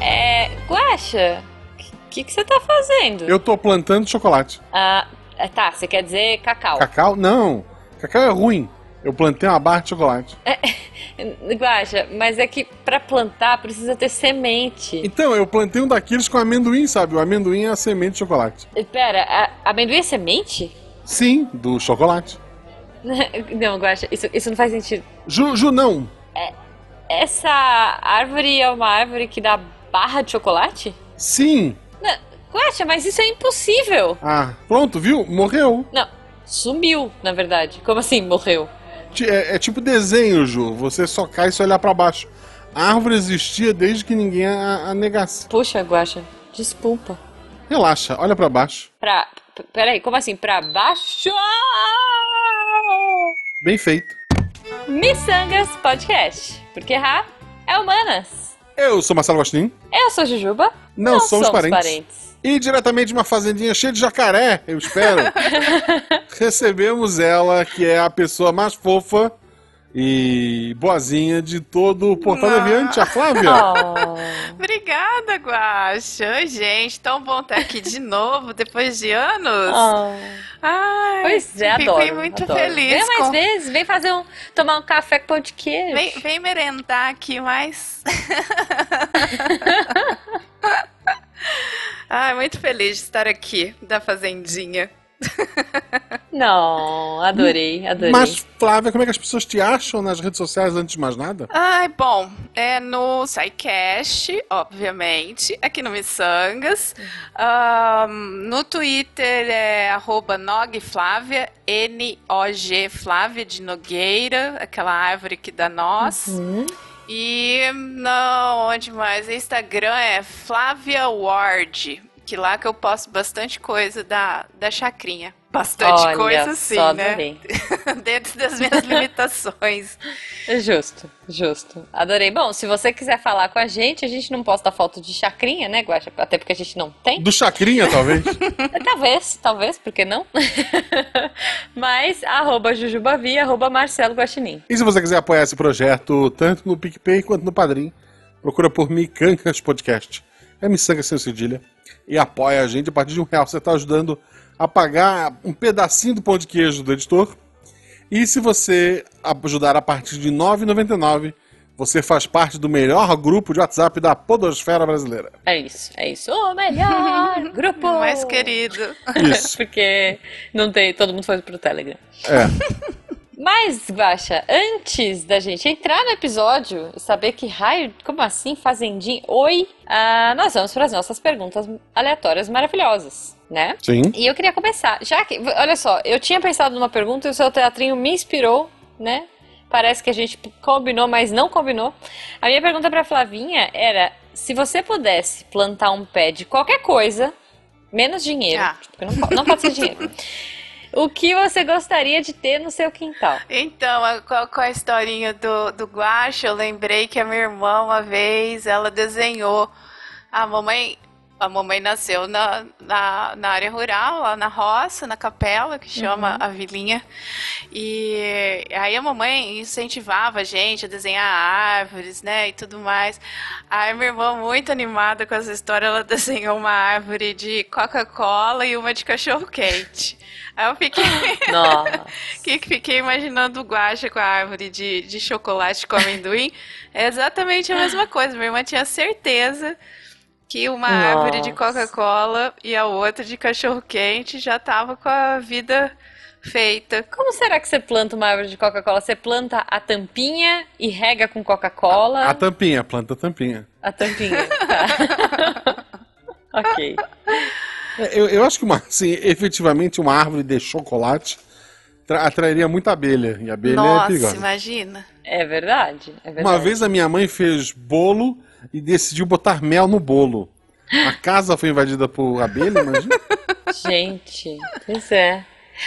É. Guaxa, o que, você tá fazendo? Eu tô plantando chocolate. Ah, é, tá, você quer dizer cacau. Cacau? Não. Cacau é ruim. Eu plantei uma barra de chocolate. Guaxa, mas é que pra plantar precisa ter semente. Então, eu plantei um daqueles com amendoim, sabe? O amendoim é a semente de chocolate. Pera, a, amendoim é semente? Sim, do chocolate. Não, Guaxa, isso, isso não faz sentido. Ju, Ju não. É, essa árvore é uma árvore que dá barra de chocolate? Sim. Não, Guaxa, mas isso é impossível. Ah, pronto, viu? Morreu. Não, sumiu, na verdade. Como assim, morreu? É, é tipo desenho, Ju. Você só cai se olhar para baixo. A árvore existia desde que ninguém a, a negasse. Puxa, Guaxa, desculpa. Relaxa, olha para baixo. Pra. Peraí, como assim? Pra baixo? Bem feito. Missangas Podcast. Porque errar é humanas. Eu sou Marcelo Gostin. Eu sou Jujuba. Não, Não somos, somos parentes. parentes. E diretamente de uma fazendinha cheia de jacaré, eu espero, recebemos ela, que é a pessoa mais fofa e boazinha de todo o Portal Não. Deviante, a Flávia. Oh. Obrigada, Guaxa. Oi, gente, tão bom estar aqui de novo, depois de anos. Oh. Ai, pois é, fiquei adoro. muito adoro. feliz. Vem mais com... vezes, vem fazer um, tomar um café com pão de queijo. Vem, vem merendar aqui mais. Ai, muito feliz de estar aqui, da Fazendinha. Não, adorei, adorei. Mas, Flávia, como é que as pessoas te acham nas redes sociais antes de mais nada? Ai, bom, é no SciCast, obviamente, aqui no Missangas. Um, no Twitter é arroba nogflávia, N-O-G Flávia de Nogueira, aquela árvore que dá nós. Uhum. E não, onde mais? Instagram é Flávia Ward, que lá que eu posto bastante coisa da, da chacrinha. Bastante Olha, coisa, sim, né? Dentro das minhas limitações. Justo, justo. Adorei. Bom, se você quiser falar com a gente, a gente não posta foto de chacrinha, né, Guaxa? Até porque a gente não tem. Do chacrinha, talvez? talvez, talvez, porque não? Mas, arroba Jujubavi, arroba Marcelo Guaxinim. E se você quiser apoiar esse projeto, tanto no PicPay quanto no Padrim, procura por Micancas Podcast. É Missanga sem cedilha. E apoia a gente a partir de um real. Você está ajudando a pagar um pedacinho do pão de queijo do editor. E se você ajudar a partir de R$ 9,99, você faz parte do melhor grupo de WhatsApp da Podosfera Brasileira. É isso, é isso. O melhor grupo! Mais querido. Isso. Porque não tem, todo mundo foi pro Telegram. É. Mas, Guaxa, antes da gente entrar no episódio e saber que raio, como assim, fazendinha? Oi! Uh, nós vamos para as nossas perguntas aleatórias maravilhosas né? Sim. E eu queria começar. Já que, olha só, eu tinha pensado numa pergunta e o seu teatrinho me inspirou, né? Parece que a gente combinou, mas não combinou. A minha pergunta para Flavinha era: se você pudesse plantar um pé de qualquer coisa, menos dinheiro, ah. porque não, não pode ser dinheiro. O que você gostaria de ter no seu quintal? Então, com a, a historinha do, do guache, eu lembrei que a minha irmã, uma vez, ela desenhou. A mamãe, a mamãe nasceu na, na, na, área rural, lá na roça, na capela, que chama uhum. a vilinha. E aí a mamãe incentivava a gente a desenhar árvores, né, e tudo mais. Aí minha irmã, muito animada com essa história, ela desenhou uma árvore de Coca-Cola e uma de cachorro-quente. Aí eu fiquei. Que fiquei imaginando o guacha com a árvore de, de chocolate com amendoim. É exatamente a mesma coisa. Minha irmã tinha certeza que uma Nossa. árvore de Coca-Cola e a outra de cachorro-quente já tava com a vida feita. Como será que você planta uma árvore de Coca-Cola? Você planta a tampinha e rega com Coca-Cola? A, a, tampinha, planta a tampinha. A tampinha, tá. ok. É, eu, eu acho que, uma, assim, efetivamente, uma árvore de chocolate atrairia muita abelha. E abelha é Nossa, é perigosa. imagina. É verdade, é verdade. Uma vez a minha mãe fez bolo e decidiu botar mel no bolo. A casa foi invadida por abelha, imagina? Gente, pois é.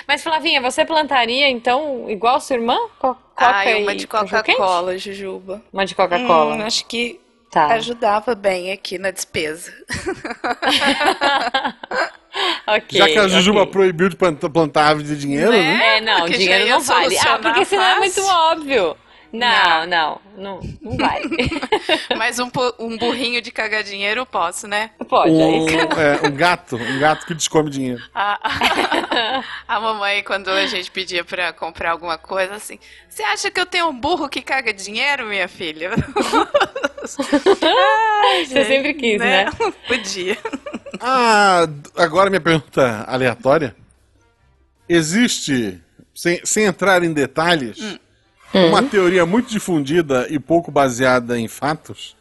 Mas, Flavinha, você plantaria, então, igual sua irmã? Coca ah, uma de Coca-Cola, Jujuba. Uma de Coca-Cola. Hum, acho que tá. ajudava bem aqui na despesa. okay, Já que a Jujuba okay. proibiu de plantar árvore de dinheiro, né? né? É, não, dinheiro não vale. Ah, porque senão é muito óbvio. Não, não, não, não vai. Mas um, um burrinho de cagar dinheiro eu posso, né? Pode, é Um, isso. é, um gato, um gato que descome dinheiro. A, a mamãe, quando a gente pedia pra comprar alguma coisa, assim, você acha que eu tenho um burro que caga dinheiro, minha filha? Ai, Você sempre quis, né? Podia. Ah, agora minha pergunta aleatória. Existe, sem, sem entrar em detalhes, Hum. Uma teoria muito difundida e pouco baseada em fatos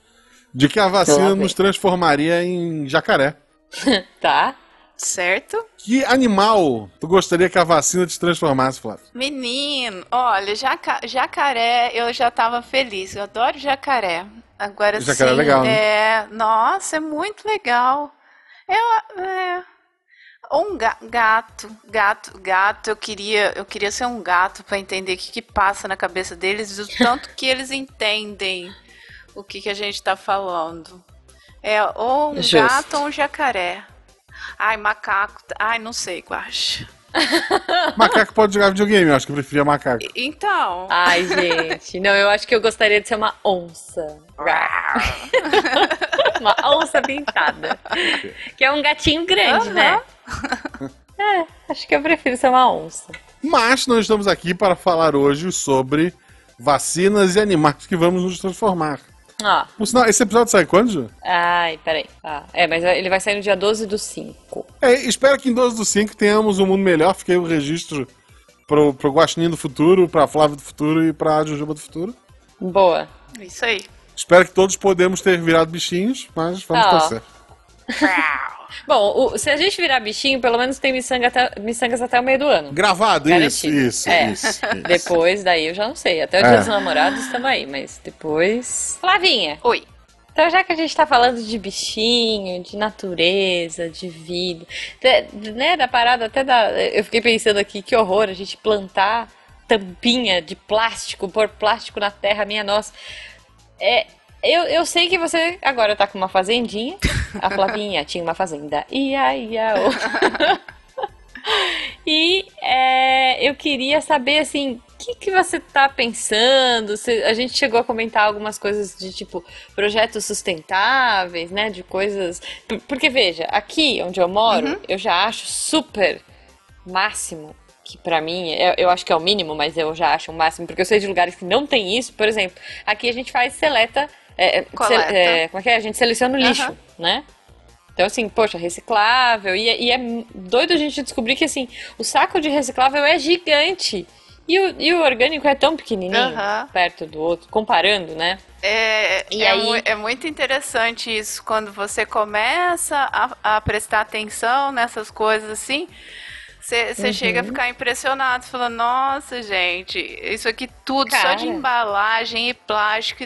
de que a vacina nos transformaria em jacaré. Tá. Certo? Que animal tu gostaria que a vacina te transformasse, Flávio? Menino, olha, jaca- jacaré, eu já tava feliz. Eu adoro jacaré. Agora Jacaré é sim, legal, né? é, nossa, é muito legal. Eu, é, um ga- gato, gato, gato. Eu queria, eu queria ser um gato pra entender o que, que passa na cabeça deles, e o tanto que eles entendem o que, que a gente tá falando. É ou um Justo. gato ou um jacaré. Ai, macaco. Ai, não sei, Guaxa. Macaco pode jogar videogame, eu acho que eu preferia macaco. Então. Ai, gente. Não, eu acho que eu gostaria de ser uma onça. uma onça pintada. Que é um gatinho grande, né? É, acho que eu prefiro ser uma onça. Mas nós estamos aqui para falar hoje sobre vacinas e animais que vamos nos transformar. Ó, Por sinal, esse episódio sai quando, Ju? ai, peraí. Ah, é, mas ele vai sair no dia 12 do 5. É, espero que em 12 do 5 tenhamos um mundo melhor. Fiquei o registro pro, pro Guaxinim do futuro, pra Flávia do futuro e pra Jujuba do futuro. Boa. Isso aí. Espero que todos podemos ter virado bichinhos, mas vamos Ah, ó. torcer. Bom, o- se a gente virar bichinho, pelo menos tem miçanga até- miçangas até o meio do ano. Gravado, isso, Garantido. isso, É. isso, isso. Depois, daí eu já não sei. Até o É. dia dos namorados estamos aí, mas depois. Flavinha, Oi. então já que a gente tá falando de bichinho, de natureza, de vida, até- né, da parada até da. Eu fiquei pensando aqui, que horror a gente plantar tampinha de plástico, pôr plástico na terra, minha nossa. É. Eu, eu sei que você agora tá com uma fazendinha. A Flavinha tinha uma fazenda. Ia, ia, ô. E é, eu queria saber, assim, o que, que você tá pensando? Se- a gente chegou a comentar algumas coisas de, tipo, projetos sustentáveis, né? De coisas... por- Porque, veja, aqui onde eu moro, eu já acho super máximo, que pra mim, eu, eu acho que é o mínimo, mas eu já acho o máximo, porque eu sei de lugares que não tem isso. Por exemplo, aqui a gente faz seleta... é, é, é, como é que é? A gente seleciona o lixo, Aham. né? Então, assim, poxa, reciclável. E, é- e é doido a gente descobrir que, assim, o saco de reciclável é gigante. E o, e o orgânico é tão pequenininho, Aham. perto do outro, comparando, né? É, E é, aí- mu- é muito interessante isso quando você começa a, a prestar atenção nessas coisas assim. Você Uhum. chega a ficar impressionado, falando, nossa, gente, isso aqui tudo só Cara. de embalagem e plástico.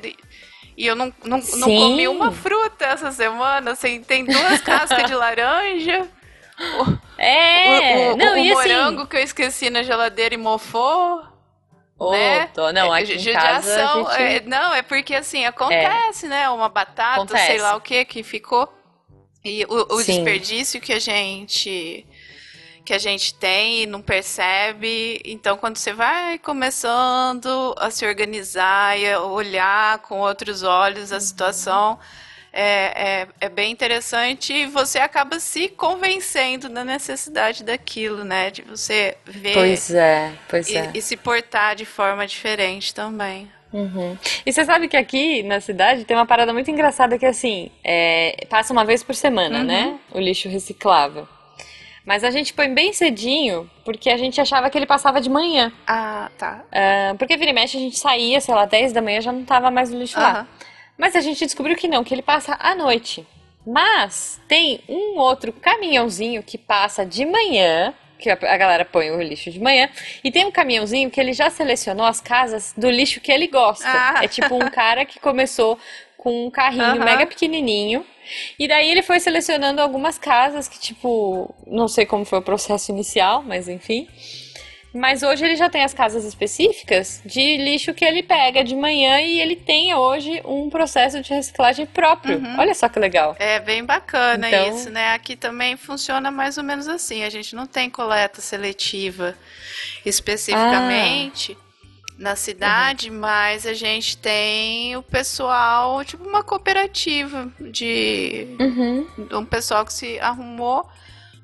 E, eu não, não, não comi uma fruta essa semana, assim, tem duas cascas de laranja. É, o o, não, o e morango que eu esqueci na geladeira e mofou. assim... Ô, né? tô- não, É, aqui em judiação, casa gente... é, não, é porque assim, acontece, né? Uma batata, Acontece. sei lá o que, que ficou. E o, o desperdício que a gente que a gente tem e não percebe. Então, quando você vai começando a se organizar e a olhar com outros olhos a situação, é, é, é bem interessante e você acaba se convencendo da necessidade daquilo, né? De você ver Pois é, pois e, é. e se portar de forma diferente também. Uhum. E você sabe que aqui na cidade tem uma parada muito engraçada que assim, é, passa uma vez por semana, Uhum. né? O lixo reciclável. Mas a gente põe bem cedinho, porque a gente achava que ele passava de manhã. Ah, tá. Ah, porque vira e mexe a gente saía, sei lá, 10 da manhã já não tava mais o lixo lá. Mas a gente descobriu que não, que ele passa à noite. Mas tem um outro caminhãozinho que passa de manhã, que a a galera põe o lixo de manhã, e tem um caminhãozinho que ele já selecionou as casas do lixo que ele gosta. Ah. É tipo um cara que começou com um carrinho mega pequenininho. E daí ele foi selecionando algumas casas que, tipo, não sei como foi o processo inicial, mas enfim. Mas hoje ele já tem as casas específicas de lixo que ele pega de manhã e ele tem hoje um processo de reciclagem próprio. Olha só que legal. É bem bacana Então- isso, né? Aqui também funciona mais ou menos assim. A gente não tem coleta seletiva especificamente, na cidade, uhum. mas a gente tem o pessoal, tipo uma cooperativa de uhum. um pessoal que se arrumou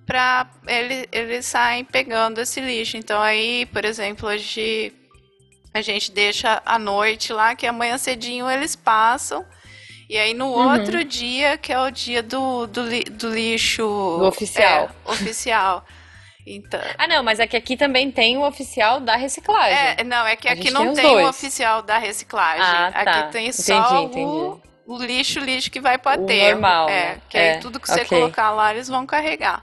para ele, eles saem pegando esse lixo. Então aí, por exemplo, hoje a gente deixa à noite lá, que amanhã cedinho eles passam. E aí no uhum. outro dia, que é o dia do, do, do lixo do oficial. É, oficial. Então... Ah, não, mas é que aqui também tem o oficial da reciclagem. É, não, é que aqui não tem, tem o oficial da reciclagem. Ah, tá. Aqui tem só entendi, o, o, lixo, lixo que vai para aterro. normal. É, né? que é, aí tudo que você okay. colocar lá, eles vão carregar.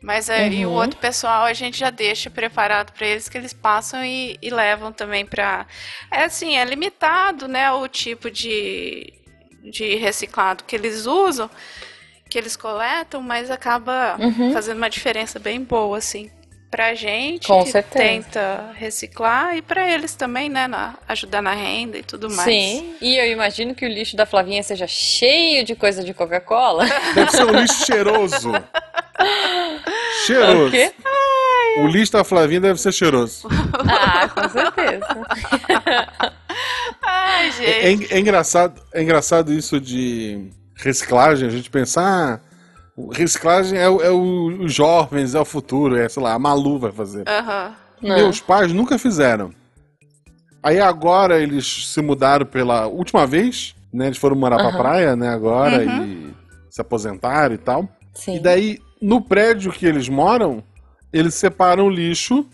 Mas aí uhum. o outro pessoal a gente já deixa preparado para eles que eles passam e, e levam também para. É assim, é limitado, né, o tipo de, de reciclado que eles usam que eles coletam, mas acaba uhum. fazendo uma diferença bem boa, assim. Pra gente Com que certeza. tenta reciclar e para eles também, né? Na, ajudar na renda e tudo mais. Sim, e eu imagino que o lixo da Flavinha seja cheio de coisa de Coca-Cola. Deve ser um lixo cheiroso. cheiroso. O quê? O lixo da Flavinha deve ser cheiroso. Ah, com certeza. Ai, gente. É, é, é, engraçado, é engraçado isso de reciclagem, a gente pensar. Ah, reciclagem é, é o, os jovens, é o futuro, é, sei lá, a Malu vai fazer. Uhum. Meus pais nunca fizeram. Aí agora eles se mudaram pela última vez, né? Eles foram morar uhum. pra praia, né, agora, uhum. e se aposentaram e tal. Sim. E daí, no prédio que eles moram, eles separam o lixo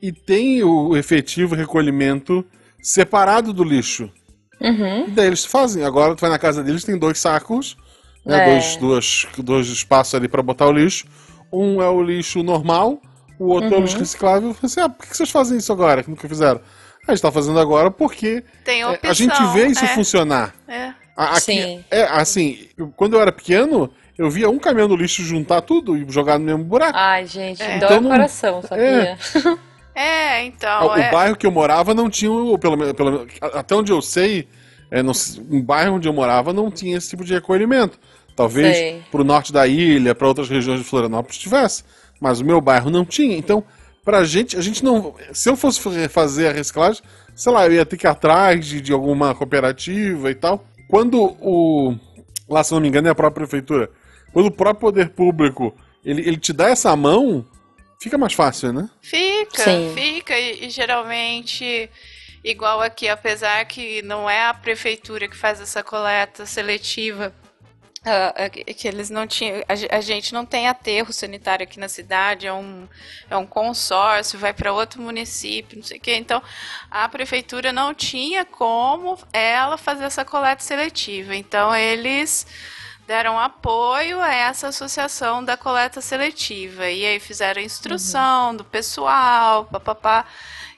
e tem o efetivo recolhimento separado do lixo. Uhum. E daí eles fazem. Agora tu vai na casa deles, tem dois sacos, né, é. dois, dois, dois espaços ali para botar o lixo. Um é o lixo normal, o outro uhum. é o lixo uhum. reciclável. Eu falei assim, ah, por que vocês fazem isso agora, que nunca fizeram? A gente tá fazendo agora porque tem opção, é, a gente vê isso é. funcionar. É. Aqui, Sim. É, assim, quando eu era pequeno, eu via um caminhão do lixo juntar tudo e jogar no mesmo buraco. Ai, gente, é. dói então, o coração, sabia? É. É, então. O, é... o bairro que eu morava não tinha, pelo menos, até onde eu sei, é, no, um bairro onde eu morava não tinha esse tipo de recolhimento. Talvez para o norte da ilha, para outras regiões de Florianópolis tivesse, mas o meu bairro não tinha. Então, pra gente, a gente não. Se eu fosse fazer a reciclagem, sei lá, eu ia ter que ir atrás de, de alguma cooperativa e tal. Quando o. Lá, se não me engano, é a própria prefeitura. Quando o próprio poder público ele, ele te dá essa mão, Fica mais fácil, né? Fica, Sim. fica. E, e, geralmente, igual aqui, apesar que não é a prefeitura que faz essa coleta seletiva, uh, que eles não tinham. A, a, gente não tem aterro sanitário aqui na cidade, é um, é um consórcio, vai para outro município, não sei o quê. Então, a prefeitura não tinha como ela fazer essa coleta seletiva. Então, eles deram apoio a essa associação da coleta seletiva. E aí fizeram instrução uhum. do pessoal, papapá,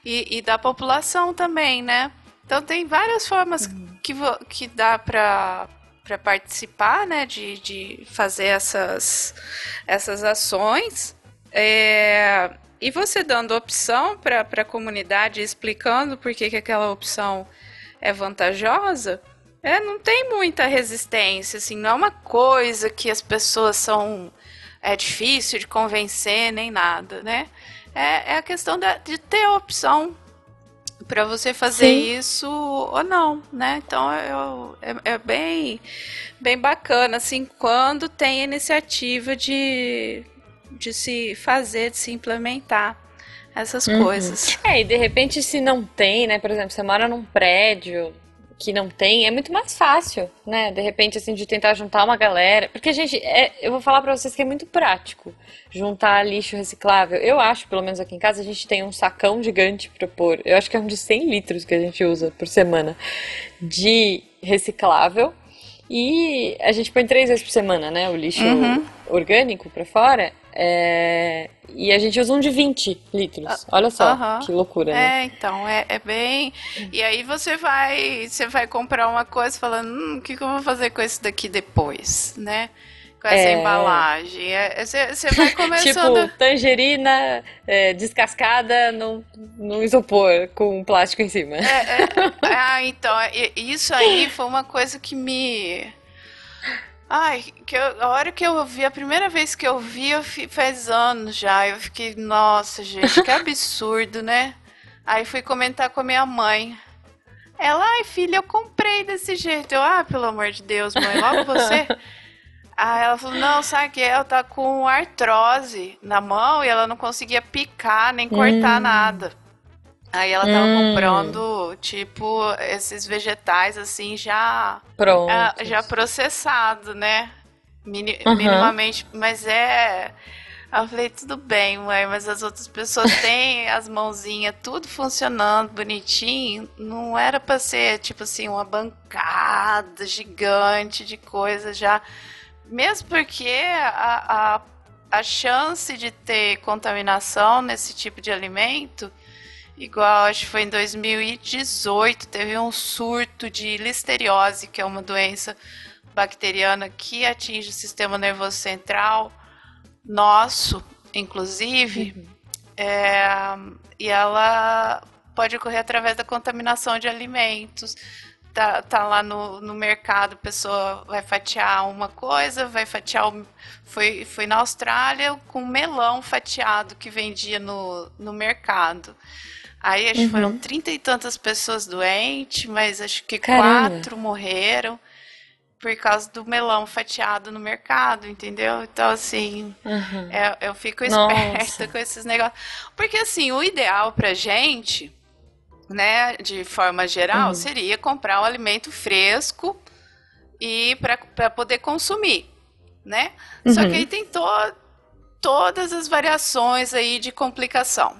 e, e, da população também, né? Então tem várias formas uhum. que, que dá para para participar, né, de, de fazer essas, essas ações. É, e você dando opção para a comunidade, explicando por que, que aquela opção é vantajosa, é, não tem muita resistência, assim, não é uma coisa que as pessoas são. É difícil de convencer nem nada, né? É, é a questão da, de ter a opção para você fazer Sim. isso ou não, né? Então eu, é, é, bem, bem bacana, assim, quando tem iniciativa de, de se fazer, de se implementar essas uhum. coisas. É, e de repente se não tem, né? Por exemplo, você mora num prédio, que não tem, é muito mais fácil, né? De repente, assim, de tentar juntar uma galera. Porque, gente, é, eu vou falar pra vocês que é muito prático juntar lixo reciclável. Eu acho, pelo menos aqui em casa, a gente tem um sacão gigante pra pôr. Eu acho que é um de 100 litros que a gente usa por semana de reciclável. E a gente põe três vezes por semana, né? O lixo uhum. orgânico pra fora. É... E a gente usa um de 20 litros. Ah, Olha só, que loucura, né? É, então, é, é bem. E aí você vai. Você vai comprar uma coisa falando, hum, o que, que eu vou fazer com isso daqui depois, né? Com essa é... embalagem. É, você, você vai começando. tipo, tangerina é, descascada num, num isopor com plástico em cima. É, é. ah, então, isso aí foi uma coisa que me Ai, que eu, a hora que eu vi, a primeira vez que eu vi, eu fi, faz anos já. Eu fiquei, nossa, gente, que absurdo, né? Aí fui comentar com a minha mãe. Ela, ai filha, eu comprei desse jeito. Eu, ah, pelo amor de Deus, mãe, logo você. Aí ela falou, não, sabe que ela tá com artrose na mão e ela não conseguia picar nem cortar hum. nada. Aí ela tava hum. comprando, tipo, esses vegetais assim já Pronto. já processado, né? Mini, uhum. Minimamente, mas é eu falei, tudo bem, mãe, mas as outras pessoas têm as mãozinhas tudo funcionando bonitinho. Não era pra ser, tipo assim, uma bancada gigante de coisa já. Mesmo porque a, a, a chance de ter contaminação nesse tipo de alimento, igual acho que foi em 2018, teve um surto de listeriose, que é uma doença bacteriana que atinge o sistema nervoso central nosso, inclusive, uhum. é, e ela pode ocorrer através da contaminação de alimentos. Tá, tá lá no, no mercado, a pessoa vai fatiar uma coisa, vai fatiar. O, foi, foi na Austrália com melão fatiado que vendia no, no mercado. Aí acho que uhum. foram trinta e tantas pessoas doentes, mas acho que Caramba. quatro morreram por causa do melão fatiado no mercado, entendeu? Então, assim, uhum. eu, eu, fico esperta Nossa. com esses negócios. Porque, assim, o ideal pra gente, né, de forma geral, uhum. seria comprar um alimento fresco e para poder consumir, né? Uhum. Só que aí tem to todas as variações aí de complicação.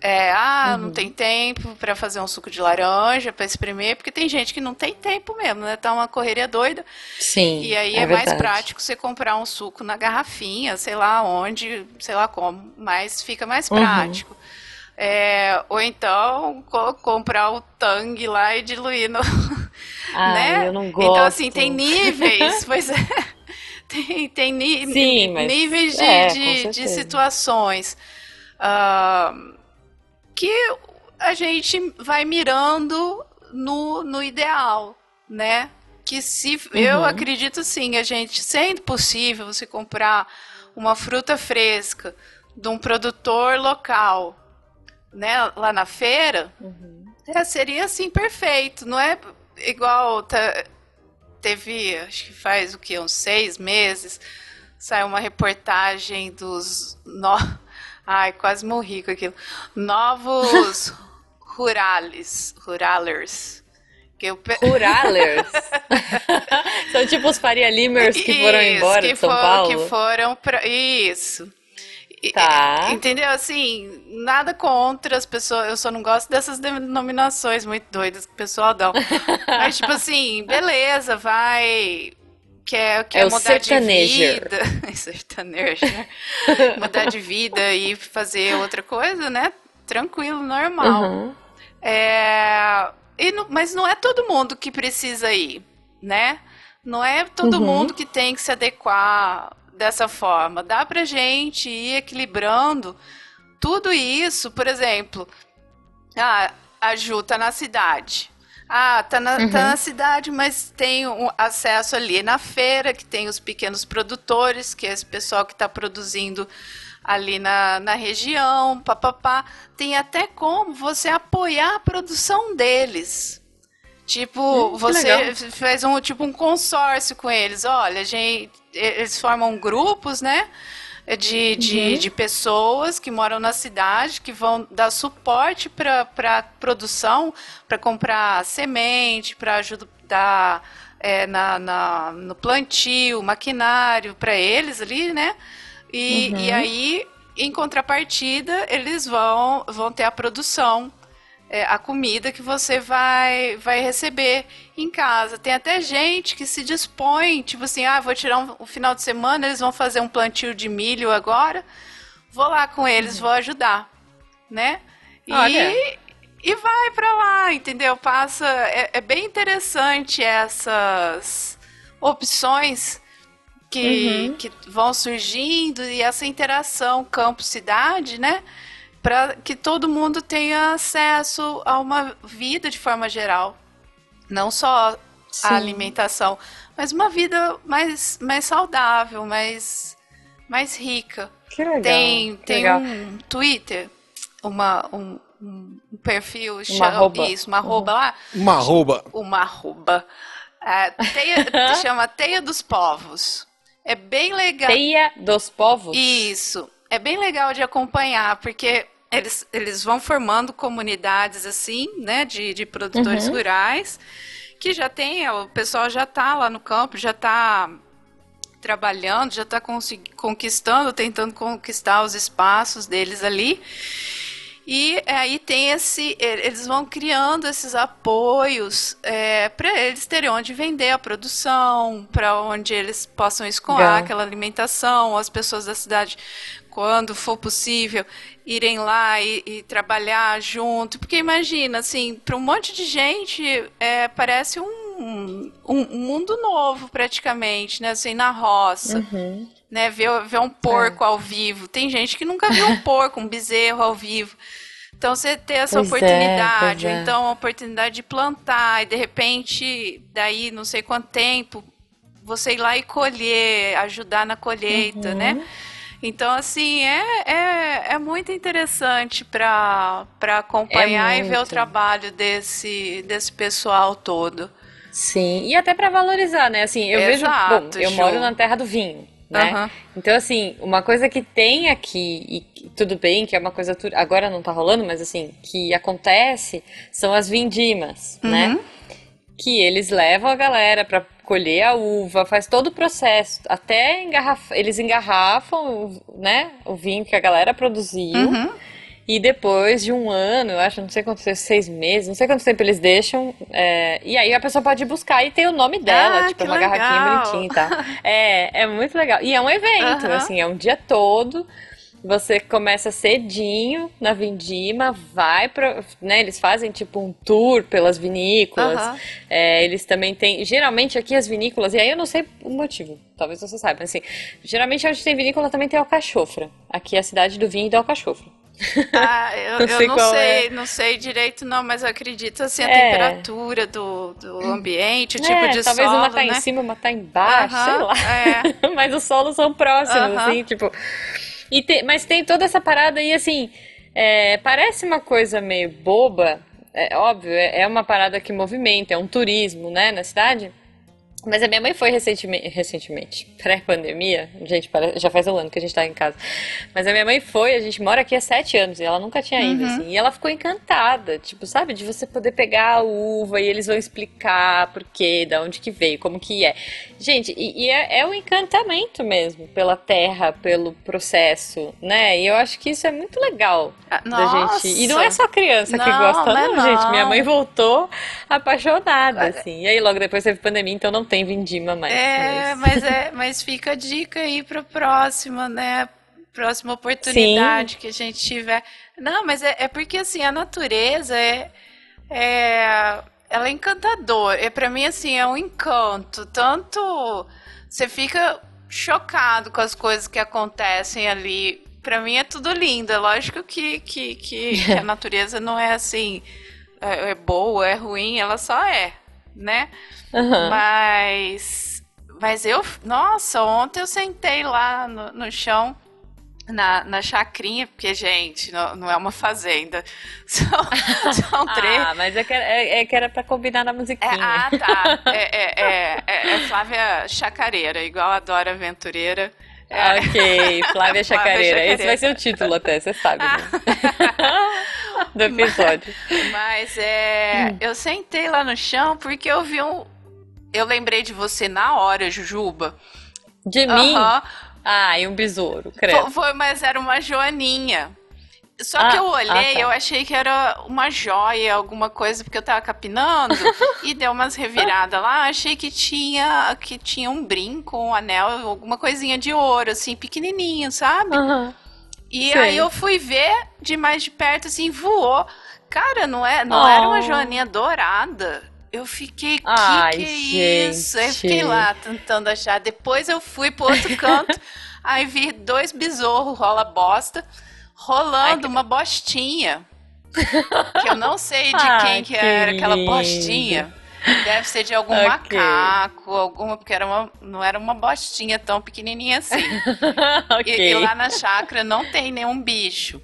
É, ah, uhum. não tem tempo para fazer um suco de laranja para espremer, porque tem gente que não tem tempo mesmo, né? Tá uma correria doida. Sim. E aí é, é mais prático você comprar um suco na garrafinha, sei lá onde, sei lá como, mas fica mais uhum. prático. É, ou então co comprar o Tang lá e diluir no. Ah, né? eu não gosto. Então, assim, tem níveis, pois é. Tem, tem Sim, níveis de, é, de, de situações. Uh, que a gente vai mirando no, no ideal, né? Que se uhum. eu acredito sim, a gente sendo possível você comprar uma fruta fresca de um produtor local, né, lá na feira, uhum. é, seria assim perfeito, não é igual tá, teve, acho que faz o que uns seis meses, saiu uma reportagem dos no, Ai, quase morri com aquilo. Novos rurales. Ruralers. Que eu... Ruralers? São tipo os Faria Limers que Isso, foram embora de São for, Paulo? Que foram pra... Isso. Tá. Entendeu? Assim, nada contra as pessoas. Eu só não gosto dessas denominações muito doidas que o pessoal dá. Mas, tipo assim, beleza, vai quer, quer é mudar sertanejo. de vida. sertanejo. mudar de vida e fazer outra coisa, né? Tranquilo, normal. Uhum. É, e não, mas não é todo mundo que precisa ir, né? Não é todo uhum. mundo que tem que se adequar dessa forma. Dá pra gente ir equilibrando tudo isso, por exemplo, ah, a Ju tá na cidade. Ah, tá na, uhum. tá na cidade, mas tem um acesso ali na feira, que tem os pequenos produtores, que é esse pessoal que está produzindo ali na, na região, papapá. Tem até como você apoiar a produção deles. Tipo, hum, você faz um tipo um consórcio com eles. Olha, gente, eles formam grupos, né? De, de, uhum. de pessoas que moram na cidade, que vão dar suporte para a produção, para comprar semente, para ajudar é, na, na, no plantio, maquinário para eles ali, né? E, uhum. e aí, em contrapartida, eles vão, vão ter a produção é, a comida que você vai, vai receber em casa. Tem até gente que se dispõe, tipo assim, ah, vou tirar um, um final de semana, eles vão fazer um plantio de milho agora, vou lá com eles, uhum. vou ajudar, né? E, e vai para lá, entendeu? Passa, é, é, bem interessante essas opções que, uhum. que vão surgindo e essa interação campo-cidade, né? Para que todo mundo tenha acesso a uma vida de forma geral, não só Sim. a alimentação, mas uma vida mais, mais saudável, mais, mais rica. Que legal. Tem, que tem legal. um Twitter, uma, um, um, um perfil, Uma chama, arroba. isso, uma arroba lá, Uma arroba. uma arroba, é, teia, chama Teia dos Povos. É bem legal. Teia dos povos? Isso. É bem legal de acompanhar, porque eles, eles vão formando comunidades assim, né, de, de produtores Uhum. rurais, que já tem, o pessoal já está lá no campo, já está trabalhando, já está conquistando, tentando conquistar os espaços deles ali. E aí tem esse, eles vão criando esses apoios é, para eles terem onde vender a produção, para onde eles possam escoar Legal. aquela alimentação, as pessoas da cidade, quando for possível, irem lá e, e trabalhar junto. Porque imagina, assim, para um monte de gente, é, parece um, um, mundo novo praticamente, né? Assim, na roça Uhum. né, ver, ver um porco ao vivo. Tem gente que nunca viu um porco, um bezerro ao vivo. Então você ter essa Pois é, oportunidade, é. ou então a oportunidade de plantar e de repente, daí não sei quanto tempo, você ir lá e colher, ajudar na colheita, Uhum. né? Então, assim, é, é, é muito interessante para acompanhar É e ver o trabalho desse, desse pessoal todo. Sim, e até pra valorizar, né? Assim, eu vejo, Exato, bom, eu moro na terra do vinho, né? Aham. Então, assim, uma coisa que tem aqui, e tudo bem que é uma coisa, agora não tá rolando, mas assim, que acontece, são as vindimas, né? Uhum. Que eles levam a galera pra colher a uva, faz todo o processo, até engarraf... eles engarrafam, né, o vinho que a galera produziu, Uhum. e depois de um ano, eu acho, não sei quanto, seis meses, não sei quanto tempo eles deixam, é, e aí a pessoa pode ir buscar e tem o nome dela, Ah, tipo, uma garrafinha legal. bonitinha e tal. É, é muito legal. E é um evento, Aham. assim, é um dia todo. Você começa cedinho na vindima, vai pra, né, eles fazem tipo um tour pelas vinícolas. Aham. É, eles também têm, geralmente aqui as vinícolas, e aí eu não sei o motivo, talvez você saiba, mas assim, geralmente onde tem vinícola também tem alcachofra. Aqui é a cidade do vinho e da alcachofra. Ah, eu, Não eu sei não qual sei, é. não sei direito não, mas eu acredito assim a É. temperatura do, do ambiente, o tipo É, de talvez solo, uma tá né? em cima, uma tá embaixo, Aham, sei lá. é. Mas os solos são próximos, Aham. assim, tipo. E tem- mas tem toda essa parada aí, assim, é, parece uma coisa meio boba, é óbvio, é, é uma parada que movimenta, é um turismo, né, na cidade. Mas a minha mãe foi recentemente, recentemente pré-pandemia, gente, já faz um ano que a gente tá em casa. Mas a minha mãe foi, a gente mora aqui há sete anos e ela nunca tinha ido, Uhum. assim. E ela ficou encantada, tipo, sabe, de você poder pegar a uva e eles vão explicar por quê, da onde que veio, como que é. Gente, e, e é, é um encantamento mesmo pela terra, pelo processo, né? E eu acho que isso é muito legal Ah, da Nossa. gente. E não é só criança que Não, gosta, não é não, gente. Minha mãe voltou apaixonada, assim. E aí logo depois teve pandemia, então não tem vindima mais. É, mas- mas é, mas fica a dica aí para próxima, né? Próxima oportunidade que a gente tiver. Não, mas é, é porque assim a natureza é, é ela é encantadora. É para mim assim é um encanto. Tanto você fica chocado com as coisas que acontecem ali. Para mim é tudo lindo. É lógico que, que, que, que a natureza não é assim é, é boa, é ruim. Ela só é, né? Aham. Mas, mas eu, nossa, ontem eu sentei lá no, no chão, na, na chacrinha, porque, gente, não, não é uma fazenda. São, são três. Ah, mas é que, era- é, é que era pra combinar na É, musiquinha. ah, tá. É, é, é, é, é Flávia Chacareira, igual a Dora Aventureira. É, Ah, ok, Flávia Chacareira. Esse Chacareira. vai ser o título até, você sabe, né? Do episódio. Mas é, eu sentei lá no chão porque eu vi um. Eu lembrei de você na hora, Jujuba. De mim? Aham. Ah, e um besouro, Foi, credo. foi, mas era uma joaninha. Só Ah, que eu olhei, ah, tá. eu achei que era uma joia, alguma coisa, porque eu tava capinando e deu umas reviradas lá. Achei que tinha que tinha um brinco, um anel, alguma coisinha de ouro, assim, pequenininho, sabe? Aham. E sei. aí eu fui ver de mais de perto, assim, voou. Cara, não, é, não Oh. era uma joaninha dourada. Eu fiquei, que Ai, que é isso? Aí eu fiquei lá tentando achar. Depois eu fui pro outro canto, aí vi dois besouros rola bosta, rolando uma bostinha. Que eu não sei de quem que que era aquela bostinha. Deve ser de algum Ok. macaco, alguma, porque era uma, não era uma bostinha tão pequenininha assim. E, ok. e lá na chácara não tem nenhum bicho.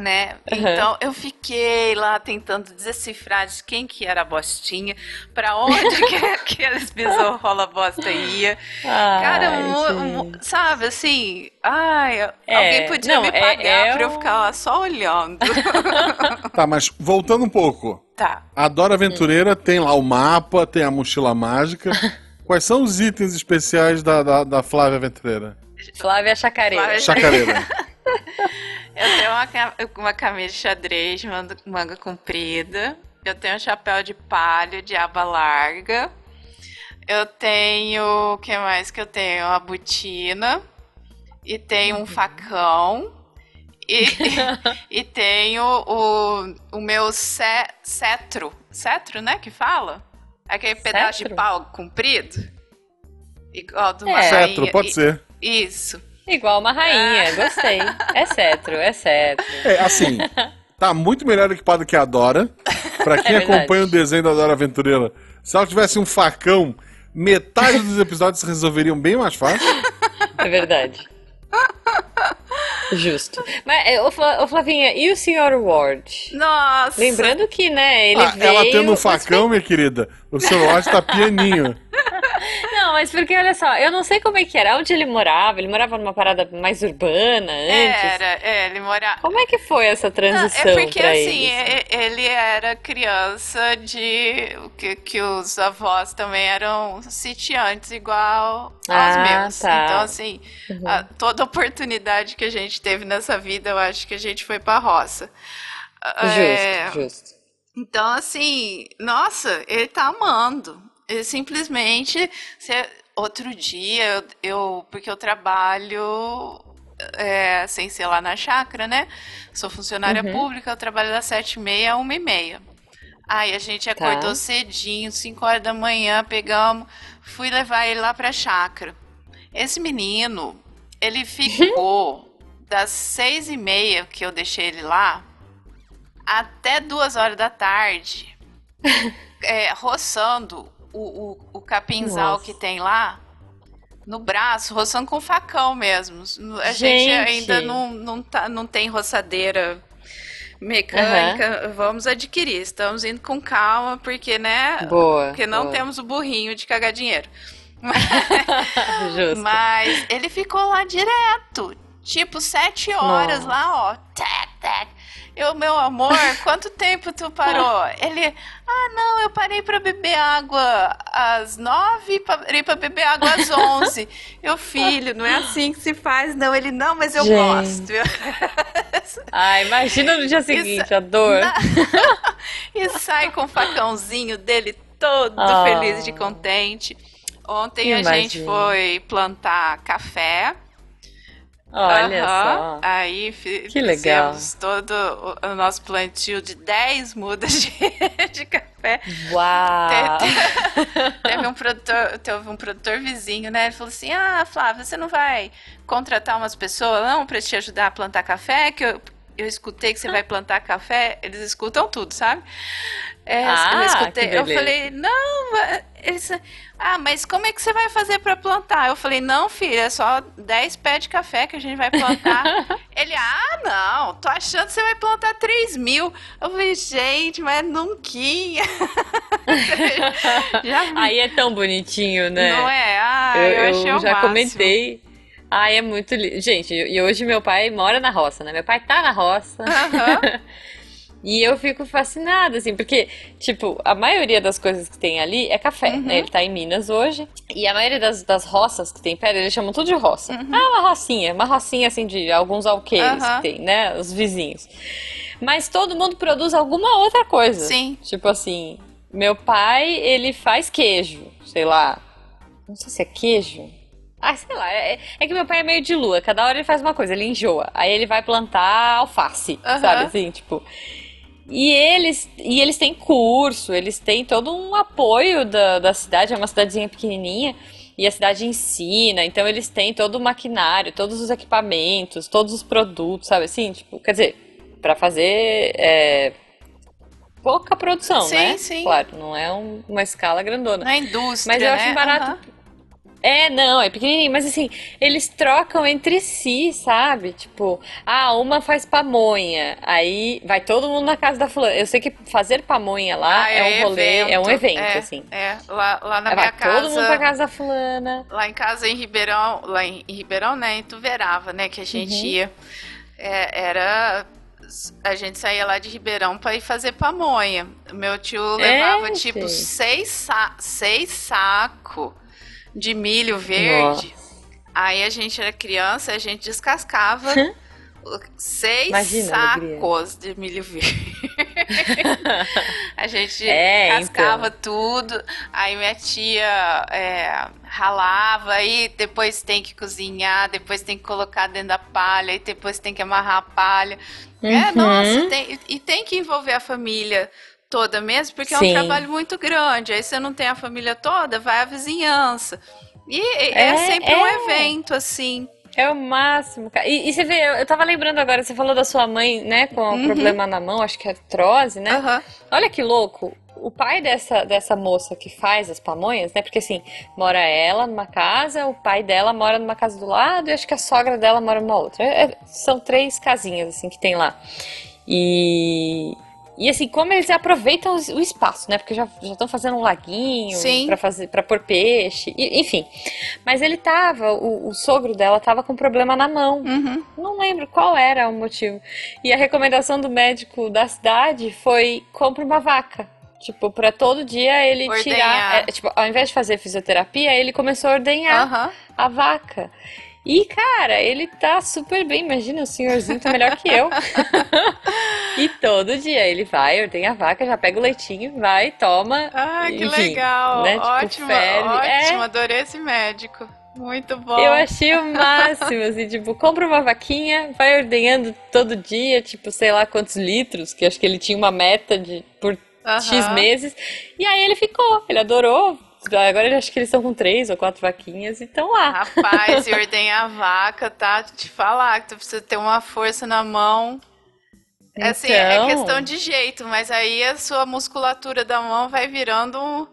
Né? Uhum. Então eu fiquei lá tentando decifrar de quem que era a bostinha, pra onde que aqueles besouro rola bosta ia. Cara, Ai, mu- mu- gente. sabe assim, ai, É, alguém podia não, me é- pagar é pra eu um- ficar lá só olhando. Tá, mas voltando um pouco. tá. A Dora Aventureira tem lá o mapa, tem a mochila mágica. Quais são os itens especiais da, da, da Flávia Aventureira? Flávia Chacareira. Flávia- Chacareira. Eu tenho uma, uma camisa de xadrez, manga, manga comprida. Eu tenho um chapéu de palha de aba larga. Eu tenho. O que mais que eu tenho? A botina. E tenho um facão. E, e tenho o, o meu ce- cetro. Cetro, né? Que fala? Aquele pedaço de Cetro? pau comprido. Igual do uma É. Cetro, pode E- ser. Isso. Igual uma rainha, gostei. É cetro, é cetro. É, assim, tá muito melhor equipado que a Dora. Pra quem É acompanha o desenho da Dora Aventureira, se ela tivesse um facão, metade dos episódios se resolveriam bem mais fácil. É verdade. Justo. Mas, é, ô, Fla- ô, Flavinha, e o Sr. Ward? Nossa! Lembrando que, né, ele Ah, veio... ela tendo um mas facão, minha querida, o seu lote tá pianinho. Não, mas porque, olha só, eu não sei como é que era, onde ele morava, ele morava numa parada mais urbana antes. Era, é, ele morava. Como é que foi essa Não, transição é porque assim, eles? ele era criança de que, que os avós também eram sitiantes igual aos Ah, meus. tá. Então, assim, Uhum. a- toda oportunidade que a gente teve nessa vida, eu acho que a gente foi pra roça. É, Justo, justo. Então, assim, nossa, ele tá amando. Ele simplesmente. se- outro dia, eu, porque eu trabalho é, sem ser lá na chácara, né? Sou funcionária Uhum. pública, eu trabalho das sete e meia a uma e meia. Aí a gente acordou Tá. cedinho, 5 horas da manhã, pegamos, fui levar ele lá pra chácara. Esse menino, ele ficou das seis e meia que eu deixei ele lá até duas horas da tarde, é, roçando o, o, o capinzal Nossa. que tem lá no braço, roçando com facão mesmo. A gente, Gente. ainda não, não, tá, não tem roçadeira mecânica. Vamos adquirir. Estamos indo com calma, porque, né? Boa. Porque não boa. temos o burrinho de cagar dinheiro. Mas ele ficou lá direto. Tipo, sete horas Nossa. lá, ó. Tac, tac. Eu, meu amor, quanto tempo tu parou? Ele, ah, não, eu parei pra beber água às nove, parei pra beber água às onze. Eu, filho, não é assim que se faz, não. Ele, não, mas eu Gente. gosto. Ah, imagina no dia seguinte, a dor. e sai com o facãozinho dele todo Ah. feliz e contente. Ontem a gente foi plantar café. Olha só. Aí Que legal. fizemos todo o, o nosso plantio de 10 mudas de, de café. Uau. Teve um produtor, teve um produtor vizinho, né? Ele falou assim: Ah, Flávia, você não vai contratar umas pessoas não pra te ajudar a plantar café? Que eu, eu escutei que você vai plantar café. Eles escutam tudo, sabe? É, Ah, eu escutei. Eu falei, não, eles, ah, mas como é que você vai fazer pra plantar? Eu falei, não, filha, é só 10 pés de café que a gente vai plantar. Ele, ah, não, tô achando que você vai plantar 3 mil. Eu falei, gente, mas nunquinha. Já vi. Aí é tão bonitinho, né? Não é? Ah, eu, eu, eu achei o já máximo. comentei. Ai, é muito lindo. Gente, e hoje meu pai mora na roça, né? Meu pai tá na roça. Aham. E eu fico fascinada, assim, porque, tipo, a maioria das coisas que tem ali é café, Uhum. né? Ele tá em Minas hoje. E a maioria das, das roças que tem perto, eles chamam tudo de roça. Uhum. Ah, uma rocinha, uma rocinha, assim, de alguns alqueires que tem, né? Os vizinhos. Mas todo mundo produz alguma outra coisa. Sim. Tipo assim, meu pai, ele faz queijo, sei lá. Não sei se é queijo. Ah, sei lá. É, é que meu pai é meio de lua. Cada hora ele faz uma coisa, ele enjoa. Aí ele vai plantar alface, Aham. sabe? Assim, tipo. E eles, e eles têm curso, eles têm todo um apoio da, da cidade, é uma cidadezinha pequenininha, e a cidade ensina, então eles têm todo o maquinário, todos os equipamentos, todos os produtos, sabe assim? Tipo, quer dizer, pra fazer é, pouca produção, Sim, né? sim. Claro, não é um- uma escala grandona. Na indústria, Mas eu né? acho barato. Aham. É, não, é pequenininho, mas assim, eles trocam entre si, sabe? Tipo, ah, uma faz pamonha, aí vai todo mundo na casa da fulana. Eu sei que fazer pamonha lá Ah, é, um rolê, é um evento, é, assim. É, lá, lá na vai minha casa. todo mundo pra casa da fulana. Lá em casa em Ribeirão, lá em, em Ribeirão, né, em Tuverava, né, que a gente Uhum. ia, é, era a gente saía lá de Ribeirão pra ir fazer pamonha. Meu tio levava É, tipo gente. seis, sa seis sacos de milho verde. Aí a gente era criança, a gente descascava seis Imagina alegria. sacos de milho verde. a gente É, cascava tudo, aí minha tia é, ralava, aí depois tem que cozinhar, depois tem que colocar dentro da palha, e depois tem que amarrar a palha. É, Uhum. nossa, tem- e tem que envolver a família toda mesmo, porque é um Sim. trabalho muito grande. Aí você não tem a família toda, vai a vizinhança. E é, É, sempre um é. evento, assim. É o máximo, cara. E, e você vê, eu, tava lembrando agora, você falou da sua mãe, né, com o Uhum. problema na mão, acho que é artrose, né? Aham. Olha que louco. O pai dessa, dessa moça que faz as pamonhas, né? Porque assim, mora ela numa casa, o pai dela mora numa casa do lado e acho que a sogra dela mora numa outra. É- é- são três casinhas, assim, que tem lá. E. E assim, como eles aproveitam o espaço, né? Porque já estão fazendo um laguinho pra fazer para pôr peixe, e- enfim. Mas ele tava, o, o sogro dela tava com problema na mão. Uhum. Não lembro qual era o motivo. E a recomendação do médico da cidade foi compre uma vaca. Tipo, pra todo dia ele Ordenhar. tirar. é, tipo, ao invés de fazer fisioterapia, ele começou a ordenhar Aham. a vaca. E, cara, ele tá super bem. Imagina, o senhorzinho tá melhor que eu. e todo dia ele vai, ordenha a vaca, já pega o leitinho, vai, toma. Ai, que enfim, legal. né, tipo, ótimo, ferve. ótimo. É. Adorei esse médico. Muito bom. Eu achei o máximo, assim, tipo, compra uma vaquinha, vai ordenhando todo dia, tipo, sei lá quantos litros, que acho que ele tinha uma meta de por X meses. E aí ele ficou, ele adorou. Agora acho que eles estão com três ou quatro vaquinhas e estão lá. Rapaz, e ordenhar a vaca, tá? Te falar que tu precisa ter uma força na mão. É assim, é Então. questão de jeito, mas aí a sua musculatura da mão vai virando um,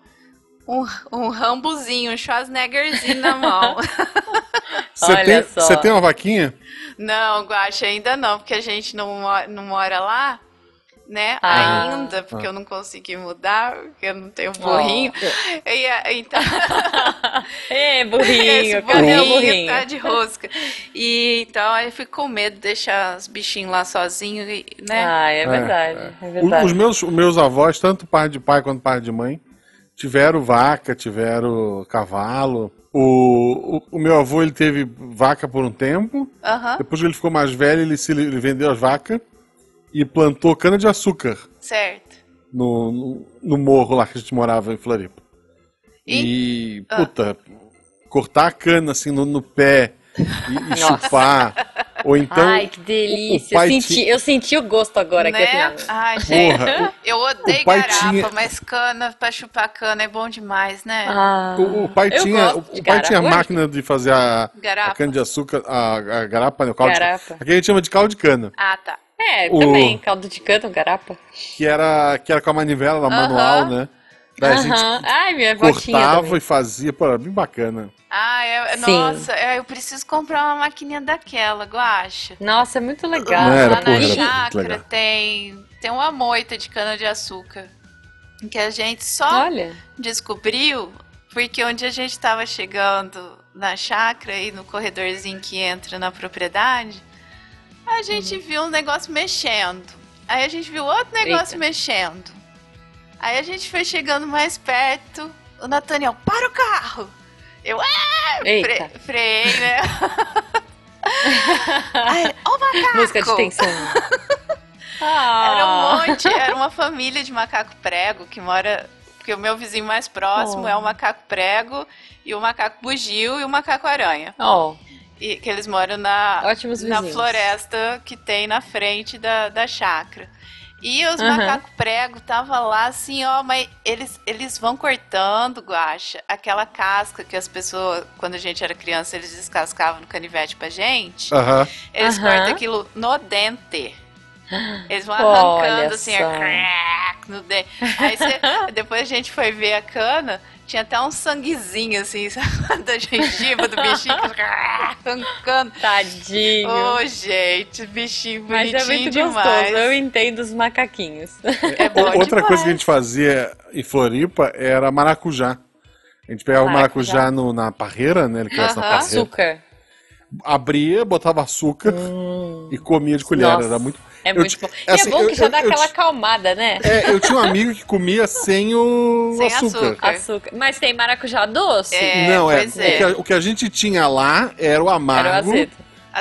um, um rambuzinho, um Schwarzeneggerzinho na mão. Você Olha tem, só. você tem uma vaquinha? não, Guaxa, ainda não, porque a gente não, não mora lá, né? Ah. ainda, porque eu não consegui mudar, porque eu não tenho burrinho. Ó. E, então, Ê, burrinho, burrinho burrinho? tá de rosca. E então aí eu fico com medo de deixar os bichinhos lá sozinhos, e, né? Ah, é verdade, é O- verdade. Os meus, os meus avós, tanto par de pai quanto par de mãe, tiveram vaca, tiveram cavalo. O, o, o meu avô ele teve vaca por um tempo. Depois que ele ficou mais velho, ele, se, ele vendeu as vacas e plantou cana-de-açúcar certo. no, no, no morro lá que a gente morava em Floripa. E, Ah. puta, cortar a cana assim no, no pé e, e chupar. Ou então. Ai, que delícia. o pai eu, senti, eu senti o gosto agora aqui. Né? assim, ó. Ai, gente, Porra, eu odeio o garapa, tinha- mas cana pra chupar cana é bom demais, né? Ah, O, o pai tinha, de o pai garapa. tinha máquina de fazer a, a cana de açúcar, a, a garapa, né, o caldo de- Garapa. aqui a gente chama de caldo de cana, Ah, tá. É, O- também, caldo de cana, garapa. que era, que era com a manivela na manual, né? Daí a gente. Ai, minha cortava e fazia, pô, era bem bacana. Ah, é, Sim. nossa, é, eu preciso comprar uma maquininha daquela, Guaxa. Nossa, é muito legal. Não, era, Lá porra, na chácara legal. tem, tem uma moita de cana-de-açúcar. Que a gente só Olha, descobriu porque onde a gente estava chegando na chácara e no corredorzinho que entra na propriedade, a gente Uhum. viu um negócio mexendo. Aí a gente viu outro negócio Eita. mexendo. Aí a gente foi chegando mais perto. O Nathaniel, para o carro! Eu, ah! Fre freiei, né? Aí, ó o macaco! Música de tensão. Era um Ah. monte, era uma família de macaco prego que mora. Porque o meu vizinho mais próximo Oh. é o macaco prego e o macaco bugio e o macaco aranha. Ó, E que eles moram na, ótimos na vizinhos. floresta que tem na frente da, da chácara. E os Aham. macacos prego tava lá assim, ó, mas eles, eles vão cortando, guacha, aquela casca que as pessoas, quando a gente era criança, eles descascavam no canivete pra gente. Aham. Eles Aham. cortam aquilo no dente. Eles vão Olha arrancando assim, crack no dente. Aí você- depois a gente foi ver a cana, tinha até um sanguezinho assim, sabe, da gengiva do bichinho, arrancando. Tadinho. Ô, gente, bichinho Mas bonitinho é muito demais. gostoso. Eu entendo os macaquinhos. É bom Outra demais. coisa que a gente fazia em Floripa era maracujá. A gente pegava o maracujá, Maracujá. no- na parreira, né? Ele cresce na parreira. Açúcar. Abria, botava açúcar e comia de colher. Nossa. Era muito. É Eu muito bom. E assim, é bom eu- que já eu- dá eu aquela acalmada, né? É, eu tinha um amigo que comia sem o Sem açúcar. açúcar. Açúcar. Mas tem maracujá doce. É, Não, é, pois o é. que a- O, que a, gente tinha lá era o amargo. Era o azedo.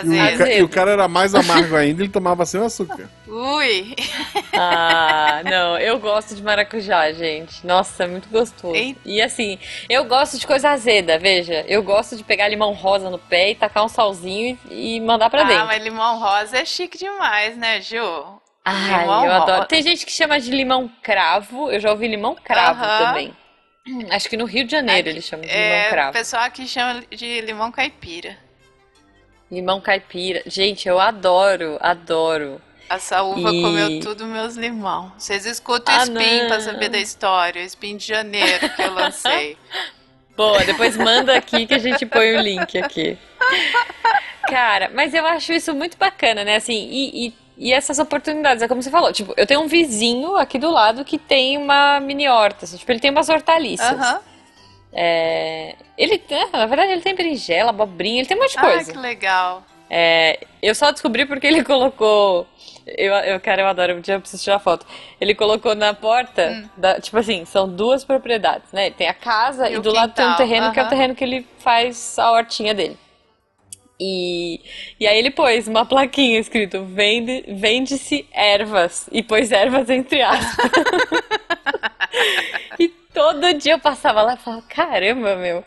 E o, e o cara era mais amargo ainda, ele tomava sem açúcar. Ui. Ah, não, eu gosto de maracujá, gente. Nossa, é muito gostoso. Eita. E assim, eu gosto de coisa azeda, veja. Eu gosto de pegar limão rosa no pé e tacar um salzinho e, e mandar pra Ah, dentro. mas limão rosa é chique demais, né, Ju? Limão eu adoro. rosa. Tem gente que chama de limão cravo, eu já ouvi limão cravo também. Acho que no Rio de Janeiro eles chamam de limão É, o cravo. pessoal aqui chama de limão caipira. Limão caipira. Gente, eu adoro, adoro. A saúva E- comeu tudo meus limão. Vocês escutam o Ah, Spin pra não. saber da história. O Spin de janeiro que eu lancei. Boa, depois manda aqui que a gente põe o link aqui. Cara, mas eu acho isso muito bacana, né? Assim, e, e, e essas oportunidades, é como você falou, tipo, eu tenho um vizinho aqui do lado que tem uma mini horta, assim, tipo, ele tem umas hortaliças. Aham. É, ele, é, na verdade, ele tem berinjela, abobrinha, ele tem um monte de Ah, coisa. que legal. É, eu só descobri porque ele colocou. Eu, eu, cara, eu adoro, um dia eu preciso tirar foto. Ele colocou na porta, Hum. da- tipo assim, são duas propriedades, né? Tem a casa E e, do lado tem um terreno que é o terreno que ele faz a hortinha dele. E, e aí ele pôs uma plaquinha escrito Vende, vende-se ervas e pôs ervas entre aspas. e todo dia eu passava lá e falava, caramba, meu,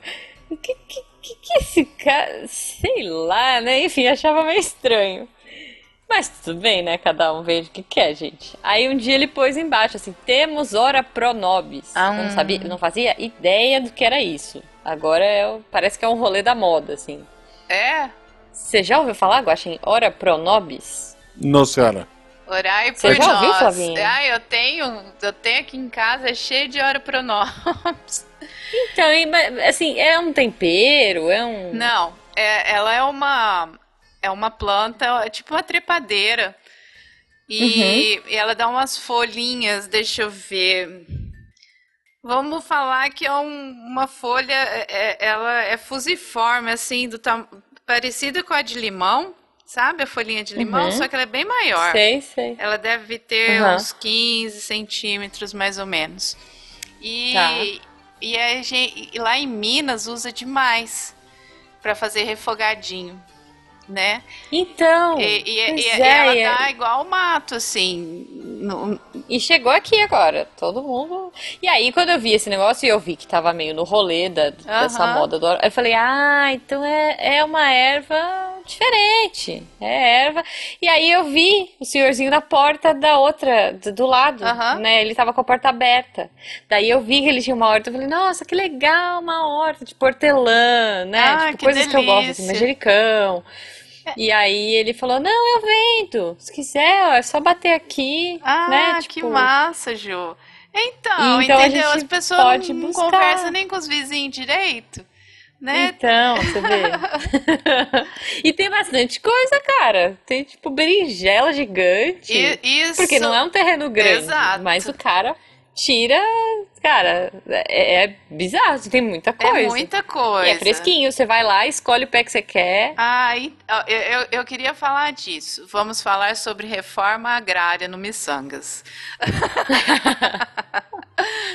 o que, que, que, que esse cara, sei lá, né? Enfim, achava meio estranho. Mas tudo bem, né? Cada um vê o que quer, gente. Aí um dia ele pôs embaixo assim: temos hora pro nobis. Ah. Eu não sabia, não fazia ideia do que era isso. Agora é, parece que é um rolê da moda, assim. É? Você já ouviu falar, Guaxin? Ora pro nobis? Não, senhora. Orai Você por já ouviu, nós. Flavinha? Ah, eu tenho, eu tenho aqui em casa, é cheio de hora pro nós. Então, assim, é um tempero, é um. Não, é, ela é uma é uma planta, é tipo uma trepadeira. E, Uhum. e ela dá umas folhinhas, deixa eu ver. Vamos falar que é um- uma folha, é- é- ela é fusiforme, assim, do parecida com a de limão, sabe? A folhinha de limão, Uhum. só que ela é bem maior. Sei, sei. Ela deve ter Uhum. uns 15 centímetros, mais ou menos. E, Tá. e, a gen- e lá em Minas usa demais para fazer refogadinho, né? Então. E, e- e- e é, e- ela dá igual mato, assim. no- E chegou aqui agora, todo mundo. E aí, quando eu vi esse negócio e eu vi que tava meio no rolê da- dessa Aham. moda do eu falei, ah, então é, é uma erva diferente. É erva. E aí eu vi o senhorzinho na porta da outra, do, do lado, Aham. né? Ele tava com a porta aberta. Daí eu vi que ele tinha uma horta, eu falei, nossa, que legal, uma horta de hortelã, né? Ah, tipo, que coisas que eu gosto, assim, delícia. manjericão. E aí ele falou, não, eu vendo. Se quiser, é só bater aqui, Ah, né? que Tipo, massa, Ju. Então, Então entendeu? As pessoas não buscar. conversam nem com os vizinhos direito, né? Então, você vê. e tem bastante coisa, cara. Tem tipo berinjela gigante. E, isso. Porque não é um terreno grande. Exato. Mas o cara tira. Cara, é, é bizarro. Tem muita coisa. É muita coisa. E é fresquinho. Você vai lá, escolhe o pé que você quer. Ah, eu, eu, eu queria falar disso. Vamos falar sobre reforma agrária no Missangas.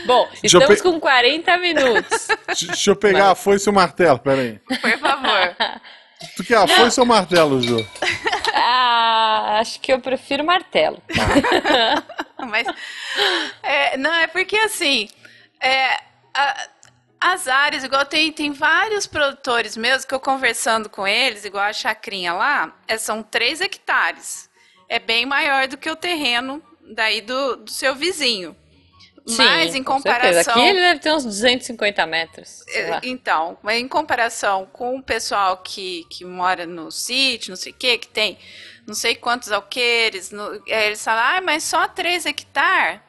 Bom, Deixa estamos pe- com 40 minutos. Deixa eu pegar a foice e o martelo, peraí. Por favor. Tu quer a foice ou o martelo, Ju? ah, acho que eu prefiro martelo. Mas. é, não, é porque assim. é, a- as áreas, igual tem, tem vários produtores meus que eu conversando com eles, igual a chacrinha lá, é, são 3 hectares. É bem maior do que o terreno daí do, do seu vizinho. Mas Sim, em com certeza. comparação. Aqui ele deve ter uns 250 metros. É, Então, mas em comparação com o pessoal que, que mora no sítio, não sei o que, que tem não sei quantos alqueires, no, é, eles falam, ah, mas só 3 hectares?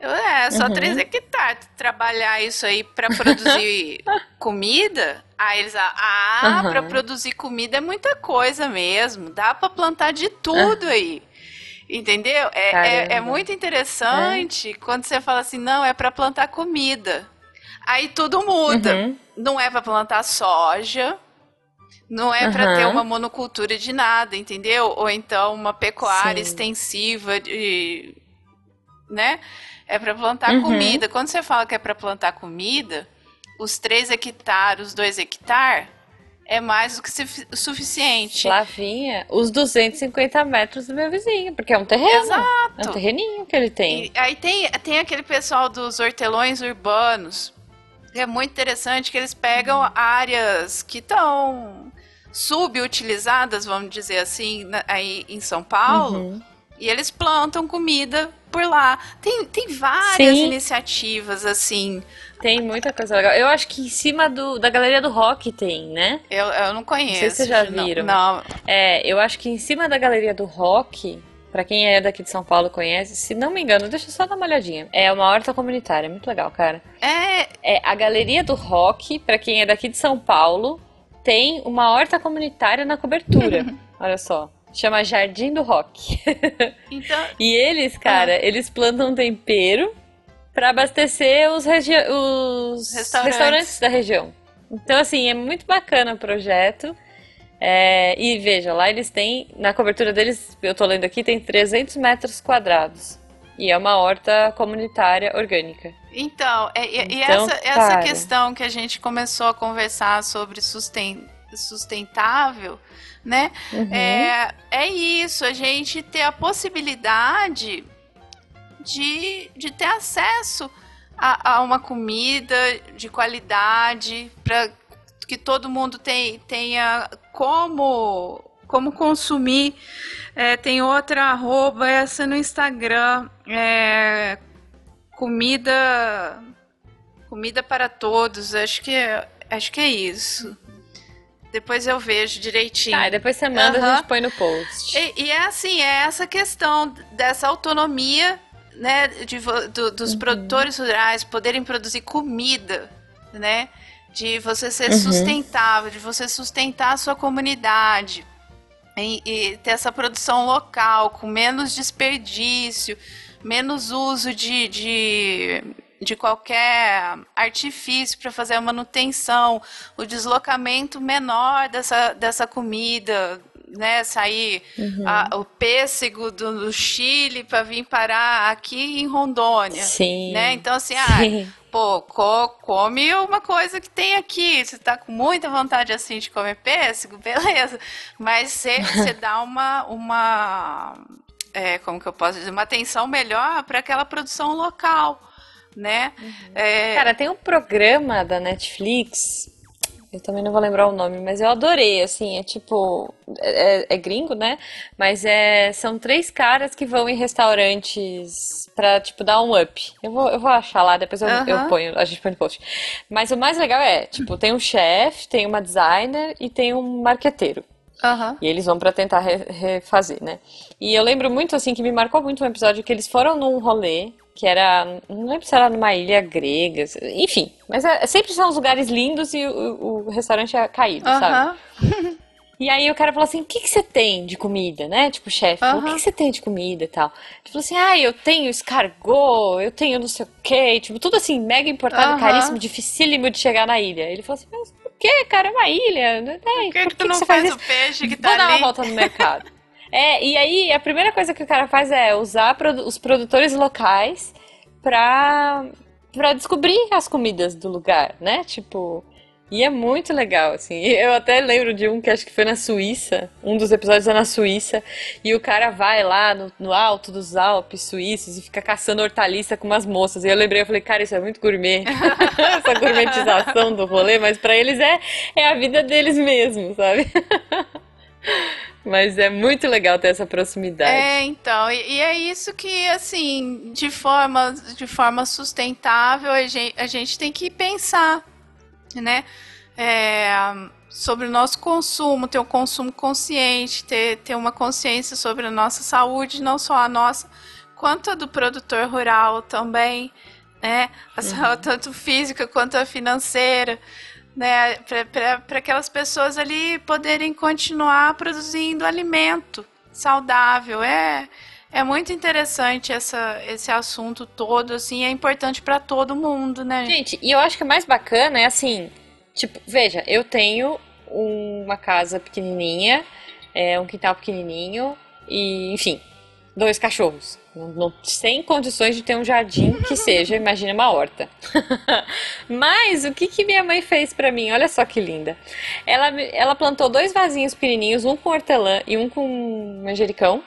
Eu, é, só Uhum. 3 hectares. Trabalhar isso aí para produzir comida, aí eles falam, ah, Uhum. para produzir comida é muita coisa mesmo, dá para plantar de tudo aí. Entendeu? É, é, é muito interessante quando você fala assim, não, é para plantar comida. Aí tudo muda. Uhum. Não é para plantar soja, não é para Aham. ter uma monocultura de nada, entendeu? Ou então uma pecuária Sim. extensiva de, né? É para plantar Uhum. comida. Quando você fala que é para plantar comida, os 3 hectares, os 2 hectares é mais do que suficiente. Flavinha, os 250 metros do meu vizinho, porque é um terreno. Exato. É um terreninho que ele tem. E aí tem, tem aquele pessoal dos hortelões urbanos. que É muito interessante que eles pegam áreas que estão subutilizadas, vamos dizer assim, na- aí em São Paulo, Uhum. e eles plantam comida por lá. Tem, tem várias Sim. iniciativas assim. Tem muita coisa legal. Eu acho que em cima do, da Galeria do Rock tem, né? Eu, eu não conheço. sei se vocês já não- viram. Não, É, eu acho que em cima da Galeria do Rock, pra quem é daqui de São Paulo conhece, se não me engano, deixa eu só dar uma olhadinha. É uma horta comunitária, muito legal, cara. é É a Galeria do Rock, pra quem é daqui de São Paulo, tem uma horta comunitária na cobertura. Olha só. Chama Jardim do Rock. então E eles, cara, Ah. eles plantam tempero pra abastecer os, os Restaurantes. restaurantes. da região. Então, assim, é muito bacana o projeto. É, e veja, lá eles têm, na cobertura deles, eu tô lendo aqui, tem 300 metros quadrados. E é uma horta comunitária orgânica. Então, é- e, e Então, essa, essa questão que a gente começou a conversar sobre susten- sustentável, né? Uhum. É, é isso, a gente ter a possibilidade de, de ter acesso a, a uma comida de qualidade, para que todo mundo tem, tenha como, como consumir. É, tem outra arroba, essa no Instagram, é, comida comida para todos, acho que é, acho que é isso. Depois eu vejo direitinho. Tá, e depois você manda, a Aham. gente põe no post. E, e é assim, é essa questão dessa autonomia, né, de, do- dos Uhum. produtores rurais poderem produzir comida, né, de você ser Uhum. sustentável, de você sustentar a sua comunidade e, e ter essa produção local com menos desperdício, menos uso de, de, de qualquer artifício para fazer a manutenção, o deslocamento menor dessa, dessa comida, né? Sair Uhum. a- o pêssego do, do Chile para vir parar aqui em Rondônia. Sim. Né? Então, assim, ah, pô, co- come uma coisa que tem aqui. Você tá com muita vontade assim de comer pêssego, beleza. Mas você você dá uma. uma é, como que eu posso dizer? Uma atenção melhor para aquela produção local. Né? É, Cara, tem um programa da Netflix, eu também não vou lembrar o nome, mas eu adorei, assim, é tipo, é, é gringo, né? Mas é, são três caras que vão em restaurantes pra, tipo, dar um up. Eu vou, eu vou achar lá, depois eu, Aham. eu ponho, a gente põe no post. Mas o mais legal é, tipo, tem um chefe, tem uma designer e tem um marqueteiro. aham. E eles vão pra tentar re- refazer, né? E eu lembro muito, assim, que me marcou muito um episódio que eles foram num rolê, que era, não lembro se era numa ilha grega, enfim. Mas é- sempre são os lugares lindos e o, o restaurante é caído, sabe? Aham. E aí o cara falou assim, o que que você tem de comida, né? Tipo, o chefe, falou, o que que você tem de comida e tal? Ele falou assim, ah, eu tenho escargot, eu tenho não sei o quê, tipo, tudo assim, mega importado, Aham. caríssimo, dificílimo de chegar na ilha. Ele falou assim, mas por que, cara? É uma ilha, né? Por que, que tu não você faz isso? o peixe que Vou tá dar uma ali? volta no mercado. É, e aí a primeira coisa que o cara faz é usar os produtores locais pra, pra descobrir as comidas do lugar, né? Tipo, e é muito legal, assim. Eu até lembro de um que acho que foi na Suíça, um dos episódios é na Suíça, e o cara vai lá no, no alto dos Alpes suíços e fica caçando hortaliça com umas moças. E eu lembrei, eu falei, cara, isso é muito gourmet. Essa gourmetização do rolê, mas pra eles é, é a vida deles mesmo, sabe? Mas é muito legal ter essa proximidade. É, então, e, e é isso que, assim, de forma, de forma sustentável, a gente, a gente tem que pensar, né? É, sobre o nosso consumo, ter um consumo consciente, ter, ter uma consciência sobre a nossa saúde, não só a nossa, quanto a do produtor rural também, né? Saúde, tanto física quanto a financeira, né? Para aquelas pessoas ali poderem continuar produzindo alimento saudável. É, é muito interessante essa, esse assunto todo, assim, é importante para todo mundo, né? Gente, e eu acho que o mais bacana é assim, tipo, veja, eu tenho uma casa pequenininha, é, um quintal pequenininho e, enfim, dois cachorros. Não, não, sem condições de ter um jardim que seja, imagina uma horta. Mas o que, que minha mãe fez para mim? Olha só que linda. Ela, ela plantou dois vasinhos pequenininhos, um com hortelã e um com manjericão.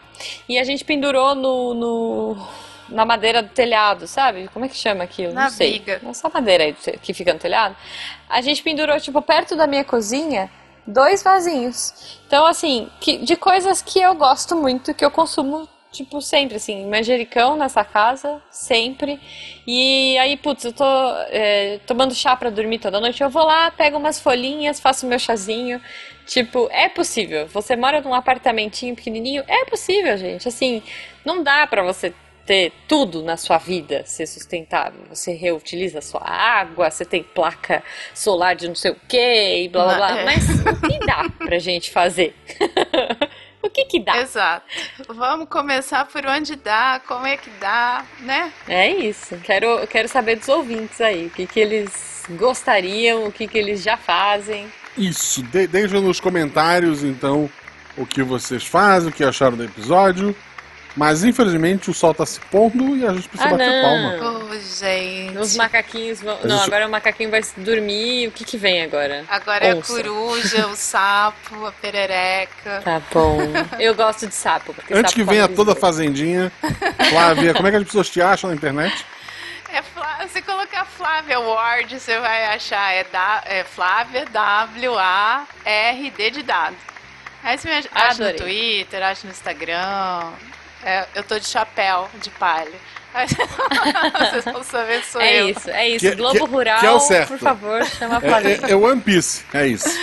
E a gente pendurou no, no na madeira do telhado, sabe? Como é que chama aquilo? Na Não sei. viga. Essa madeira aí que fica no telhado. A gente pendurou, tipo, perto da minha cozinha, dois vasinhos. Então, assim, que, de coisas que eu gosto muito, que eu consumo, tipo, sempre, assim, manjericão nessa casa, sempre. E aí, putz, eu tô é, tomando chá pra dormir toda noite, eu vou lá, pego umas folhinhas, faço meu chazinho. Tipo, é possível. Você mora num apartamentinho pequenininho? É possível, gente. Assim, não dá pra você ter tudo na sua vida ser sustentável. Você reutiliza a sua água, você tem placa solar de não sei o que e blá blá blá. Mas o que dá pra gente fazer? o que que dá? Exato. Vamos começar por onde dá, como é que dá, né? É isso. Quero, quero saber dos ouvintes aí. O que, que eles gostariam, o que, que eles já fazem. Isso, de deixa nos comentários então o que vocês fazem, o que acharam do episódio. Mas infelizmente o sol tá se pondo e a gente precisa Ah, bater não. palma. Ô, gente. Os macaquinhos vão. Mas Não, agora o macaquinho vai dormir. O que, que vem agora? Agora é a Onça. coruja, o sapo, a perereca. Tá bom. Eu gosto de sapo. Porque Antes sapo que venha toda a fazendinha, Flávia, como é que as pessoas te acham na internet? É Flá- se colocar Flávia Ward, você vai achar. É, da, é Flávia W-A-R-D de dado. Aí você me acha, acha no. Twitter, acha no Instagram. É, eu tô de chapéu, de palha. Vocês vão saber sou É eu. isso, é isso. Que- Globo que- Rural, que é o certo. por favor, chama a É, Flavinha. é, é One Piece, é isso.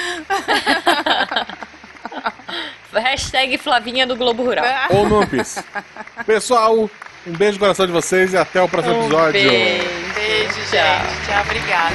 Hashtag Flavinha do Globo Rural. Ou no One Piece. Pessoal, um beijo no coração de vocês e até o próximo Um episódio. beijo. Beijo, gente. Tchau, obrigada.